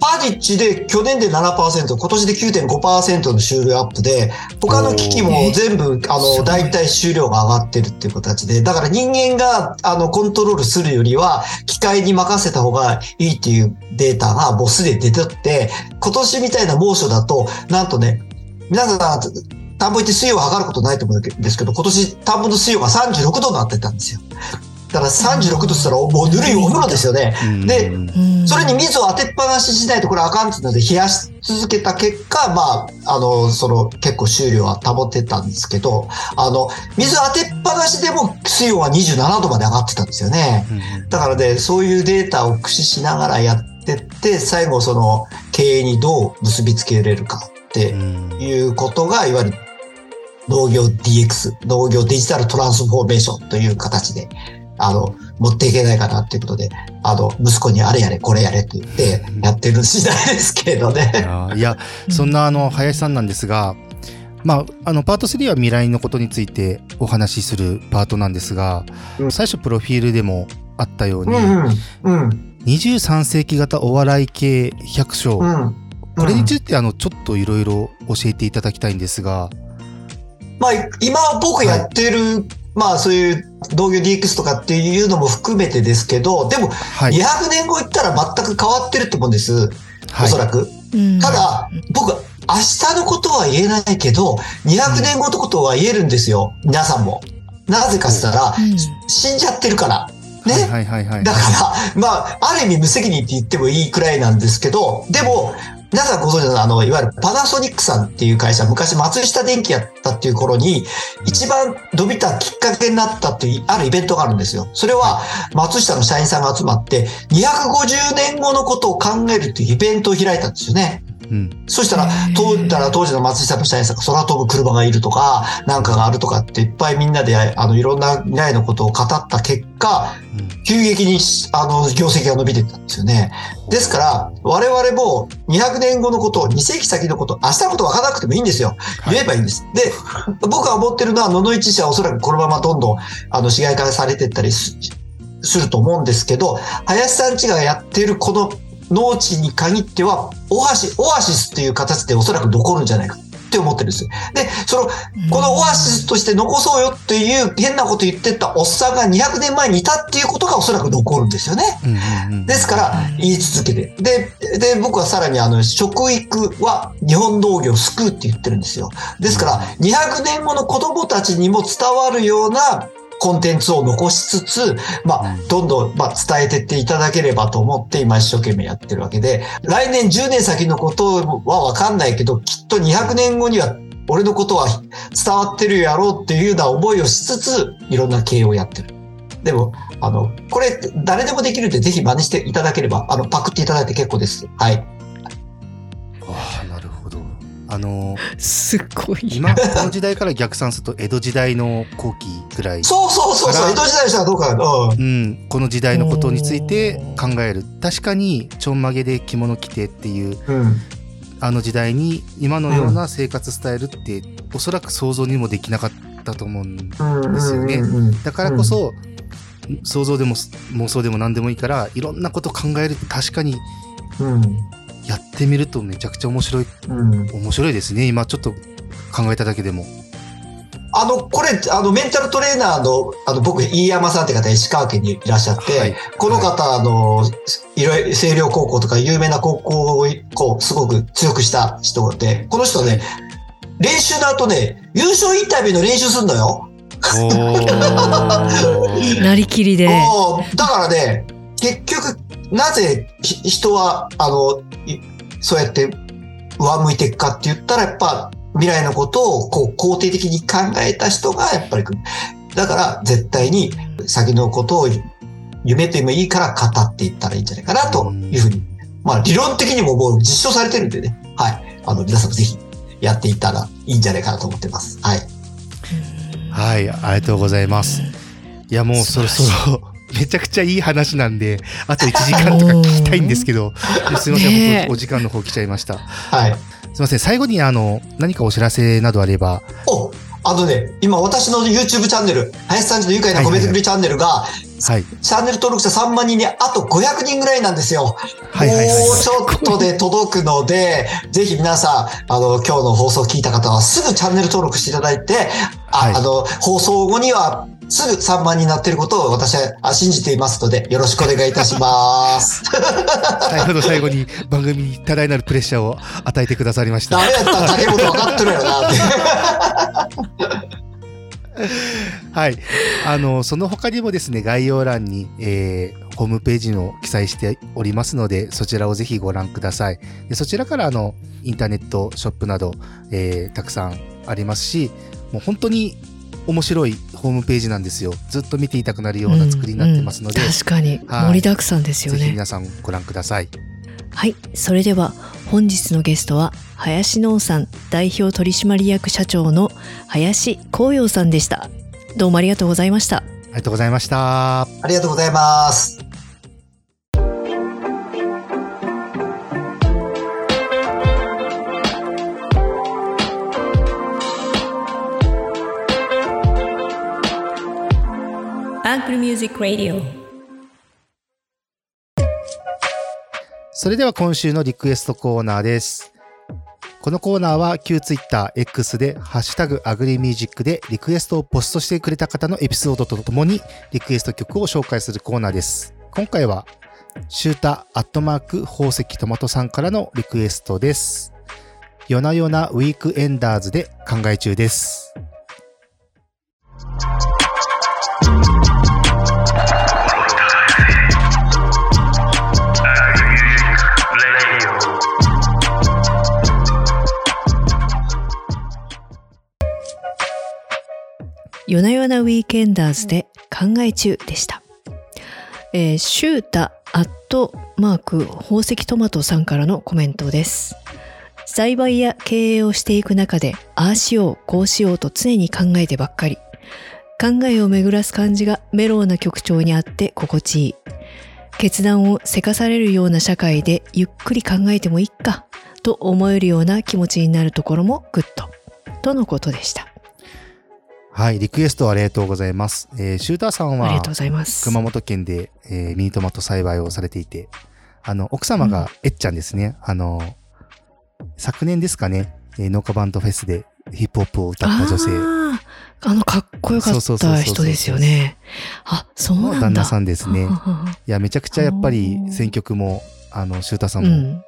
パディッチで去年で7%、今年で9.5%の収量アップで、他の機器も全部、あの、大体収量が上がってるっていう形で、だから人間が、あの、コントロールするよりは、機械に任せた方がいいっていうデータがもうすでに出てって、今年みたいな猛暑だと、なんとね、皆さん、田んぼ行って水温を測ることないと思うんですけど、今年田んぼの水温が36度になってたんですよ。だから36度って言ったら、もうぬるいお風呂ですよね。でうんそれに水を当てっぱなししないとこれあかんっていうので冷やし続けた結果、まあ、あの、その結構収量は保ってたんですけど、あの、水当てっぱなしでも水温は27度まで上がってたんですよね。うんだからね、そういうデータを駆使しながらやってって、最後その経営にどう結びつけれるかってうんいうことが、いわゆる農業 DX、農業デジタルトランスフォーメーションという形で、あの、持っていけないかなっていうことで、あの、息子にあれやれ、これやれって言ってやってる時代ですけれどいね。やいや、そんなあの、林さんなんですが、まあ、あの、パート3は未来のことについてお話しするパートなんですが、うん最初プロフィールでもあったように、うんうん。うん。23世紀型お笑い系百姓、うん。これについてあの、ちょっといろいろ教えていただきたいんですが、まあ、今僕やってる、まあそういう農業 DX とかっていうのも含めてですけど、でもはい。200年後行ったら全く変わってるってもんです。はいおそらく。うんただ、僕、明日のことは言えないけど、200年後のことは言えるんですよ。皆さんも。なぜかって言ったら、うん死んじゃってるから。ね。はいはいはいはい。だから、まあ、ある意味無責任って言ってもいいくらいなんですけど、でも、皆さんご存知のあの、いわゆるパナソニックさんっていう会社、昔松下電器やったっていう頃に、一番伸びたきっかけになったっていう、あるイベントがあるんですよ。それは、松下の社員さんが集まって、250年後のことを考えるっていうイベントを開いたんですよね。うん。そしたらへー、当たら当時の松下の社員さんが空飛ぶ車がいるとか、なんかがあるとかっていっぱいみんなで、あの、いろんな未来のことを語った結果、うん急激に、あの、業績が伸びてったんですよね。ですから、我々も200年後のこと、2世紀先のこと、明日のこと分からなくてもいいんですよ。言えばいいんです。で、僕が思ってるのは、野々市市はおそらくこのままどんどん、あの、市街化されていったりすすると思うんですけど、林さんちがやっているこの農地に限っては、オアシ、オアシスっていう形でおそらく残るんじゃないかって思ってるんです。で、その、このオアシスとして残そうよっていう変なこと言ってたおっさんが200年前にいたっていうことがおそらく残るんですよね。ですから、言い続けて。で、で、僕はさらにあの、食育は日本農業を救うって言ってるんですよ。ですから、200年後の子供たちにも伝わるようなコンテンツを残しつつ、まあ、どんどん、まあ、伝えてっていただければと思って今一生懸命やってるわけで、来年10年先のことはわかんないけど、きっと200年後には俺のことは伝わってるやろうっていうような思いをしつつ、いろんな経営をやってる。でも、あの、これ、誰でもできるんで、ぜひ真似していただければ、あの、パクっていただいて結構です。はい。あの、すごい。今、この時代から逆算すると、江戸時代の後期ぐらい。そうそうそうそう、江戸時代の人はどうかな。うん。うん、この時代のことについて考える。確かに、ちょんまげで着物着てっていう、うん。あの時代に、今のような生活スタイルって、おそらく想像にもできなかったと思うんうん。ですよねうんうんうんだからこそ、想像でも妄想でも何でもいいから、いろんなこと考えるって確かにうん。やってみるとめちゃくちゃ面白い、うん。面白いですね。今ちょっと考えただけでも。あの、これ、あの、メンタルトレーナーの、あの、僕、飯山さんって方、石川県にいらっしゃって、はいこの方、あの、いろいろ、星稜高校とか有名な高校を、こう、すごく強くした人で、この人ね、練習の後ね、優勝インタビューの練習するのよ。なりきりで。だからね、結局、なぜひ人は、あの、いそうやって上向いていくかって言ったら、やっぱ未来のことをこう肯定的に考えた人がやっぱり。だから絶対に先のことを夢というもいいから語っていったらいいんじゃないかなというふうに。まあ理論的にももう実証されてるんでね。はい。あの皆さんもぜひやっていったらいいんじゃないかなと思ってます。はい。はい、ありがとうございます。いや、もうそろそろ、めちゃくちゃいい話なんで、あと1時間とか聞きたいんですけど、すいません、ねえ本当お時間の方来ちゃいました。はい。すいません、最後にあの、何かお知らせなどあれば、おあのね、今私の YouTube チャンネル、林さんちの愉快な米作りチャンネルが、はい。チャンネル登録者3万人にあと500人ぐらいなんですよ。はいはいはいはいもうちょっとで届くので、ぜひ皆さん、あの、今日の放送を聞いた方はすぐチャンネル登録していただいて、あ,、はいあの、放送後にはすぐ3万人になっていることを私はあ信じていますので、よろしくお願いいたします。最後の最後に番組に多大なるプレッシャーを与えてくださりました。ダメやったら竹本分かってるよなって。はい。あの、その他にもですね、概要欄に、えーホームページの記載しておりますので、そちらをぜひご覧ください。でそちらから、あの、インターネットショップなど、えーたくさんありますし、もう本当に面白いホームページなんですよ。ずっと見ていたくなるような作りになってますので、うんうん確かにはい盛りだくさんですよね。ぜひ皆さんご覧ください。はい、それでは本日のゲストは林農産代表取締役社長の林光陽さんでした。どうもありがとうございました。ありがとうございました。ありがとうございます。アグリミュージックレディオそれでは今週のリクエストコーナーです。このコーナーは旧 TwitterX でハッシュタグアグリミュージックでリクエストをポストしてくれた方のエピソードとともにリクエスト曲を紹介するコーナーです。今回はシュータアットマーク宝石トマトさんからのリクエストです。夜な夜なウィークエンダーズで考え中です。夜な夜なウィーケンダーズで考え中でした。えーシュータアットマーク宝石トマトさんからのコメントです。栽培や経営をしていく中で、ああしよう、こうしようと常に考えてばっかり。考えを巡らす感じがメロウな曲調にあって心地いい。決断をせかされるような社会でゆっくり考えてもいいか、と思えるような気持ちになるところもグッド。とのことでした。はい、リクエストありがとうございます。えーシューターさんはありがとうございます。熊本県で、えーミニトマト栽培をされていて、あの、奥様がえっちゃんですね。あの、昨年ですかね、えー農家バンドフェスでヒップホップを歌った女性あーあの、かっこよかそうそうそうそうった人ですよね。あ、そうなんだ。の旦那さんですね。いや、めちゃくちゃやっぱり選曲も、あの、シューターさんもうん。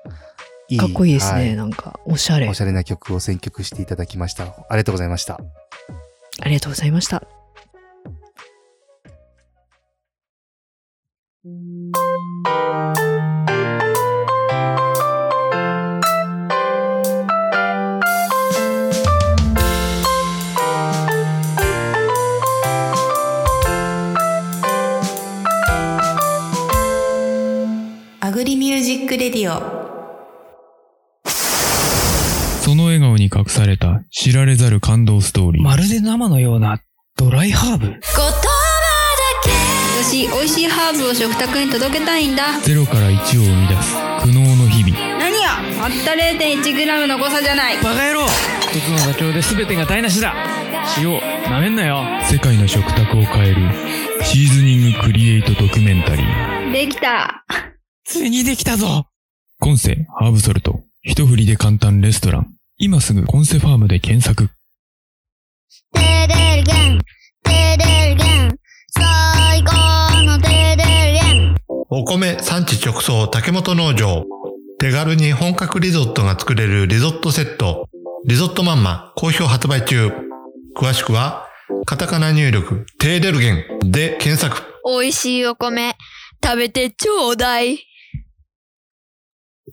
いい、かっこいいですね。はなんか、おしゃれ。おしゃれな曲を選曲していただきました。ありがとうございました。ありがとうございました。アグリミュージックレディオに隠された知られざる感動ストーリー。まるで生のようなドライハーブ言葉だけ私美味しいハーブを食卓に届けたいんだゼロから1を生み出す苦悩の日々。何や？たった 0.1g の誤差じゃないバカ野郎一つの妥協で全てが台無しだ塩なめんなよ世界の食卓を変えるシーズニングクリエイトドキュメンタリー。できたついにできたぞコンセハーブソルト。一振りで簡単レストラン。今すぐコンセファームで検索。テレルゲン、テレルゲン、最高のテレルゲン。お米産地直送竹本農場。手軽に本格リゾットが作れるリゾットセット。リゾットマンマ好評発売中。詳しくは、カタカナ入力、テーデルゲンで検索。美味しいお米、食べてちょうだい。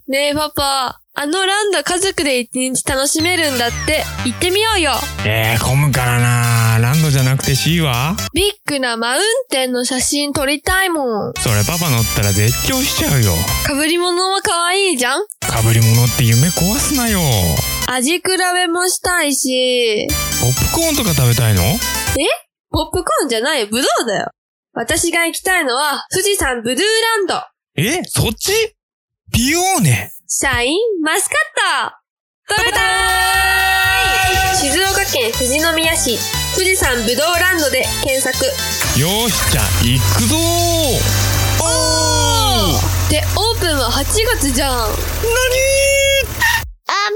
ねえパパ、あのランド家族で一日楽しめるんだって、行ってみようよ。えー、混むからなランドじゃなくて C は？ビッグなマウンテンの写真撮りたいもん。それパパ乗ったら絶叫しちゃうよ。被り物は可愛いじゃん？被り物って夢壊すなよ。味比べもしたいし。ポップコーンとか食べたいの？え？ポップコーンじゃないよ、ブドウだよ。私が行きたいのは、富士山ブルーランド。え？そっち？ピオーネシャインマスカット。食べたーい。静岡県富士宮市。富士山ぶどうランドで検索。よーしじゃあ行くぞおー。でオープンは8月じゃん。オープ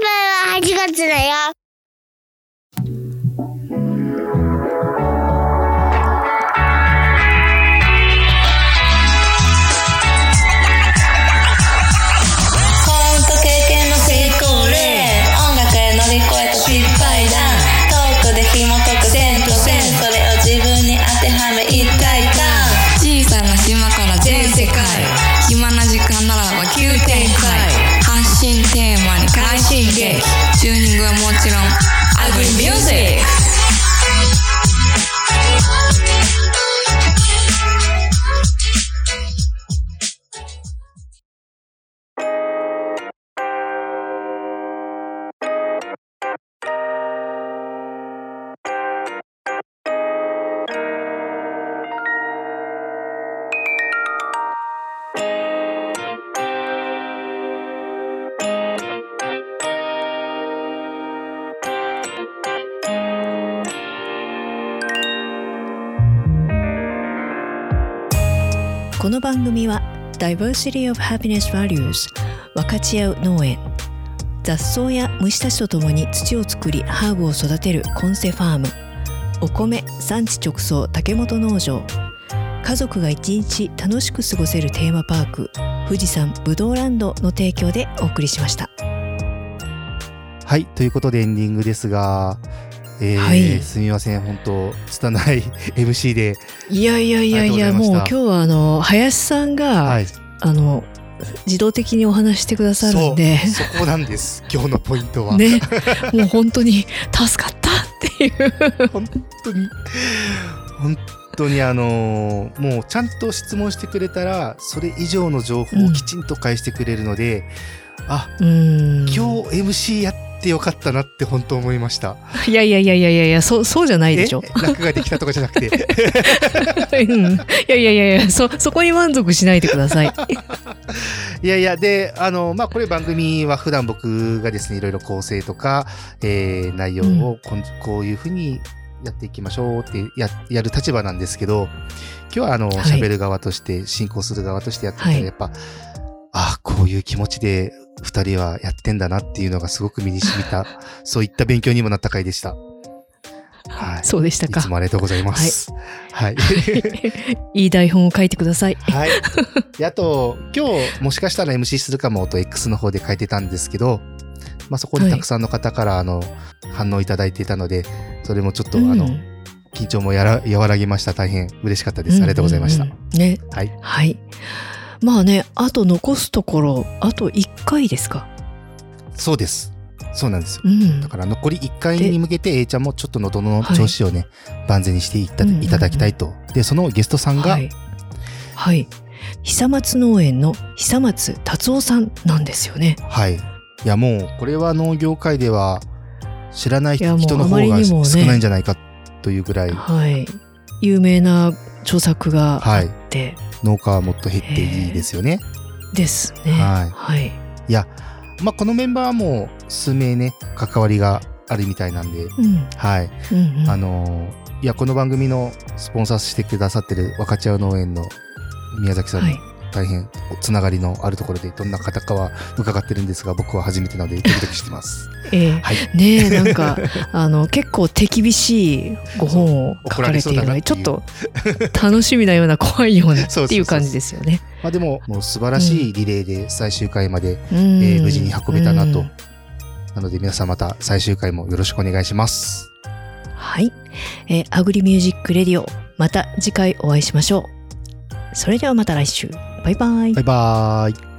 ンは8月だよ。この番組は Diversity of Happiness Values 分かち合う農園雑草や虫たちとともに土を作りハーブを育てるコンセファームお米産地直送竹本農場家族が一日楽しく過ごせるテーマパーク富士山ぶどうランドの提供でお送りしました。はい、ということでエンディングですが、えーはいすみません、本当、拙い MC で、いやいやいやいやもう今日はあの林さんが、はい、あの自動的にお話してくださるんで。そこなんです、今日のポイントは。ね。もう本当に助かったっていう。本当に、本当にあのーもうちゃんと質問してくれたら、それ以上の情報をきちんと返してくれるので、あ、うん。今日 MC やってよかったなって本当思いました。いやいやいやいやいやいやそうそうじゃないでしょ。え楽ができたとかじゃなくて。うん。いやいやいやいやそそこに満足しないでください。いやいや、で、あの、まあ、これ番組は普段僕がですね、いろいろ構成とか、えー内容をこんこういうふうにやっていきましょうってややる立場なんですけど、今日はあの、はい。喋、る側として、進行する側としてやってたら、はい。やっぱ、あこういう気持ちで二人はやってんだなっていうのがすごく身に染みた、そういった勉強にもなった回でした。はい。そうでしたかいつもありがとうございます。はい。いい台本を書いてくださいはい。で、あと、今日、もしかしたら MC するかもと X の方で書いてたんですけど、まあ、そこにたくさんの方から、あの、反応いただいていたので、それもちょっと、あの、緊張もやら和らぎました。大変嬉しかったです。ありがとうございました。ねはい。はいまあねあと残すところあと1回ですか？そうです。そうなんですよ。うん。だから残り1回に向けて A ちゃんもちょっと喉の調子をね、万全にしていったいただきたいと。で、そのゲストさんが、はい、はい、久松農園の久松達夫さんなんですよね。はい。いやもうこれは農業界では知らない人の方が少ないんじゃないかというぐらい、はい。有名な著作があって、農家はもっと減っていいですよね。ですね。はい。はい。いや、まあ、このメンバーはもう数名ね関わりがあるみたいなんで、うん。はい、うんうん。あのーいやこの番組のスポンサーしてくださってる若茶農園の宮崎さんのはい大変つながりのあるところでどんな方かは伺ってるんですが僕は初めてなので ドキドキしてます。ええはいねえなんか あの結構手厳しいご本を書かれているのでちょっと楽しみなような怖いようなっていう感じですよね。まあでももう素晴らしいリレーで最終回まで、うんえー無事に運べたなとうん。なので皆さんまた最終回もよろしくお願いします。はい、えーアグリミュージックレディオまた次回お会いしましょう。それではまた来週バイバイ。バイバイ。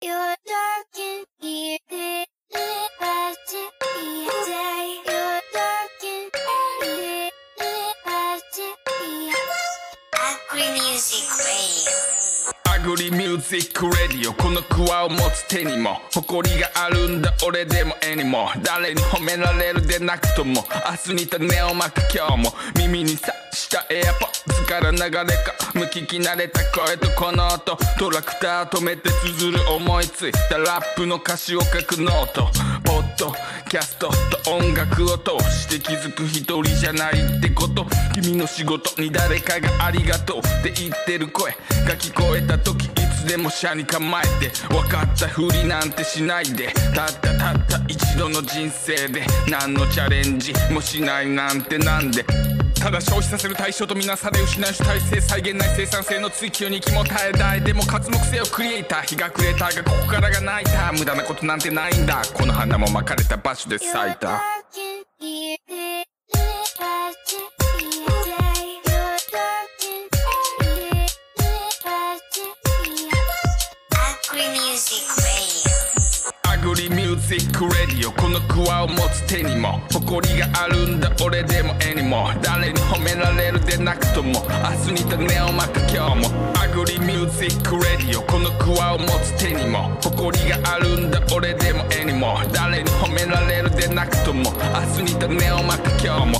イ。アグリミュージックレディオこのクワを持つ手にも誇りがあるんだ俺でも絵にも誰に褒められるでなくとも明日に種をまく今日も。耳にさしたエアポッズから流れか無聞き慣れた声とこの音。トラクター止めて綴る思いついた。ラップの歌詞を書くノート。ポッドキャストと音楽を通して気づく一人じゃないってこと。君の仕事に誰かがありがとうって言ってる声。が聞こえた時いつでも車に構えて分かったふりなんてしないで。たったたった一度の人生で何のチャレンジもしないなんてなんで。ただ消費させる対象とみなされ失う主体性再現ない生産性の追求に気も耐えたいでも活目性をクリエイター日が暮れたがここからが泣いた無駄なことなんてないんだ。この花もまかれた場所で咲いた。リミュージックレディオこのクワを持つ手にも誇りがあるんだ俺でも絵にも誰に褒められるでなくとも明日に種をまく今日も。アグリミュージックレディオこのクワを持つ手にも誇りがあるんだ俺でも絵にも誰に褒められるでなくとも明日に種をまく今日も。